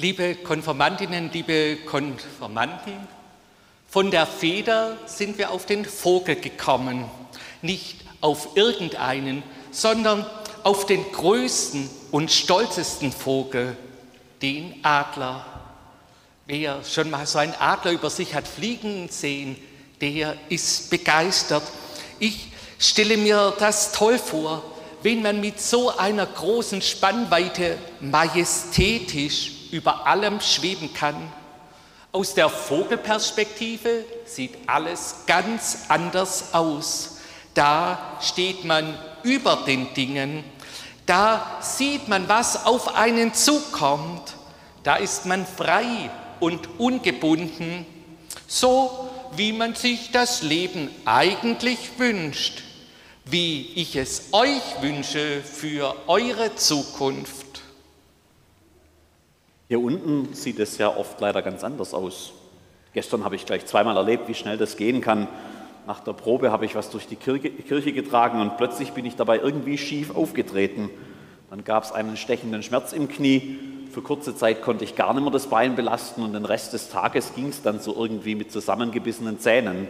Liebe Konformantinnen, liebe Konformanten, von der Feder sind wir auf den Vogel gekommen, nicht auf irgendeinen, sondern auf den größten und stolzesten Vogel, den Adler. Wer schon mal so einen Adler über sich hat fliegen sehen, der ist begeistert. Ich stelle mir das toll vor, wenn man mit so einer großen Spannweite majestätisch über allem schweben kann. Aus der Vogelperspektive sieht alles ganz anders aus. Da steht man über den Dingen. Da sieht man, was auf einen zukommt. Da ist man frei und ungebunden, so wie man sich das Leben eigentlich wünscht, wie ich es euch wünsche für eure Zukunft. Hier unten sieht es ja oft leider ganz anders aus. Gestern habe ich gleich zweimal erlebt, wie schnell das gehen kann. Nach der Probe habe ich was durch die Kirche getragen und plötzlich bin ich dabei irgendwie schief aufgetreten. Dann gab es einen stechenden Schmerz im Knie. Für kurze Zeit konnte ich gar nicht mehr das Bein belasten und den Rest des Tages ging es dann so irgendwie mit zusammengebissenen Zähnen.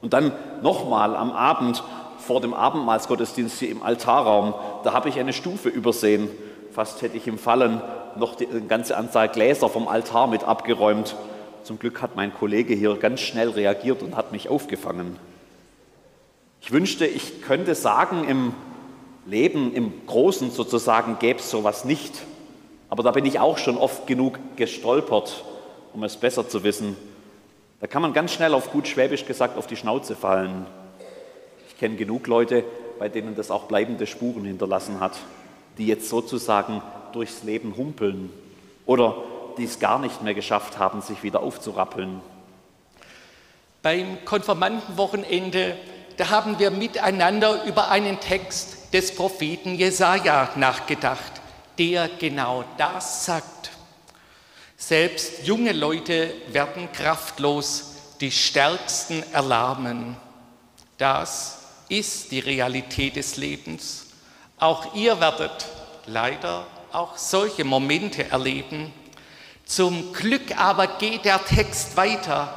Und dann nochmal am Abend vor dem Abendmahlsgottesdienst hier im Altarraum, da habe ich eine Stufe übersehen. Fast hätte ich im Fallen noch die, eine ganze Anzahl Gläser vom Altar mit abgeräumt. Zum Glück hat mein Kollege hier ganz schnell reagiert und hat mich aufgefangen. Ich wünschte, ich könnte sagen, im Leben, im Großen sozusagen, gäbe es sowas nicht. Aber da bin ich auch schon oft genug gestolpert, um es besser zu wissen. Da kann man ganz schnell auf gut Schwäbisch gesagt auf die Schnauze fallen. Ich kenne genug Leute, bei denen das auch bleibende Spuren hinterlassen hat, die jetzt sozusagen durchs Leben humpeln oder die es gar nicht mehr geschafft haben, sich wieder aufzurappeln. Beim Konfirmandenwochenende, da haben wir miteinander über einen Text des Propheten Jesaja nachgedacht, der genau das sagt. Selbst junge Leute werden kraftlos, die Stärksten erlahmen. Das ist die Realität des Lebens. Auch ihr werdet leider auch solche Momente erleben. Zum Glück aber geht der Text weiter.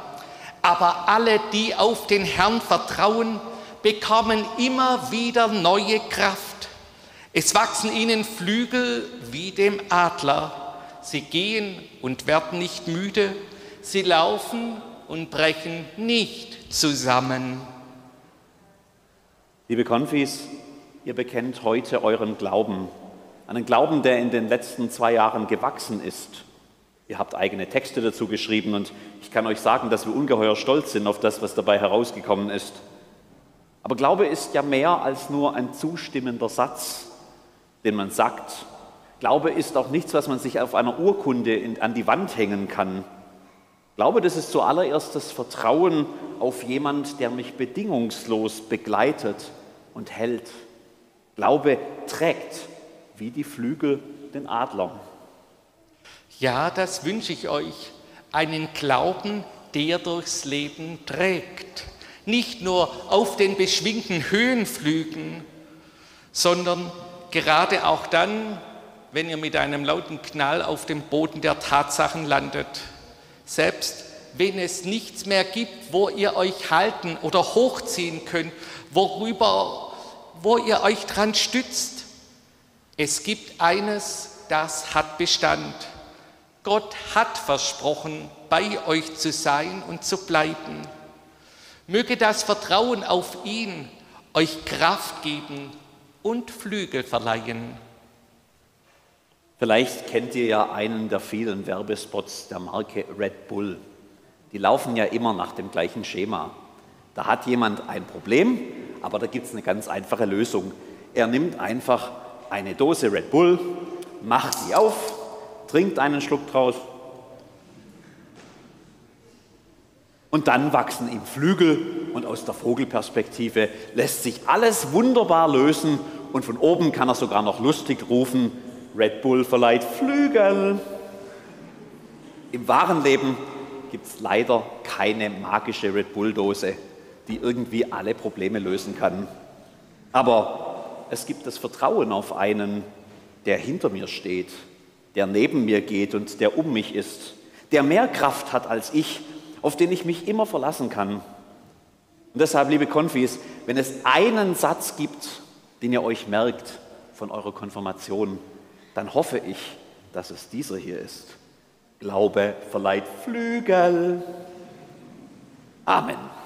Aber alle, die auf den Herrn vertrauen, bekommen immer wieder neue Kraft. Es wachsen ihnen Flügel wie dem Adler. Sie gehen und werden nicht müde. Sie laufen und brechen nicht zusammen. Liebe Konfis, ihr bekennt heute euren Glauben. Einen Glauben, der in den letzten zwei Jahren gewachsen ist. Ihr habt eigene Texte dazu geschrieben und ich kann euch sagen, dass wir ungeheuer stolz sind auf das, was dabei herausgekommen ist. Aber Glaube ist ja mehr als nur ein zustimmender Satz, den man sagt. Glaube ist auch nichts, was man sich auf einer Urkunde an die Wand hängen kann. Glaube, das ist zuallererst das Vertrauen auf jemand, der mich bedingungslos begleitet und hält. Glaube trägt wie die Flügel den Adler. Ja, das wünsche ich euch, einen Glauben, der durchs Leben trägt. Nicht nur auf den beschwingten Höhenflügen, sondern gerade auch dann, wenn ihr mit einem lauten Knall auf dem Boden der Tatsachen landet. Selbst wenn es nichts mehr gibt, wo ihr euch halten oder hochziehen könnt, worüber, wo ihr euch dran stützt, es gibt eines, das hat Bestand. Gott hat versprochen, bei euch zu sein und zu bleiben. Möge das Vertrauen auf ihn euch Kraft geben und Flügel verleihen. Vielleicht kennt ihr ja einen der vielen Werbespots der Marke Red Bull. Die laufen ja immer nach dem gleichen Schema. Da hat jemand ein Problem, aber da gibt es eine ganz einfache Lösung. Er nimmt einfach eine Dose Red Bull, macht sie auf, trinkt einen Schluck draus und dann wachsen ihm Flügel und aus der Vogelperspektive lässt sich alles wunderbar lösen und von oben kann er sogar noch lustig rufen, Red Bull verleiht Flügel. Im wahren Leben gibt es leider keine magische Red Bull-Dose, die irgendwie alle Probleme lösen kann. Aber es gibt das Vertrauen auf einen, der hinter mir steht, der neben mir geht und der um mich ist, der mehr Kraft hat als ich, auf den ich mich immer verlassen kann. Und deshalb, liebe Konfis, wenn es einen Satz gibt, den ihr euch merkt von eurer Konfirmation, dann hoffe ich, dass es dieser hier ist. Glaube verleiht Flügel. Amen.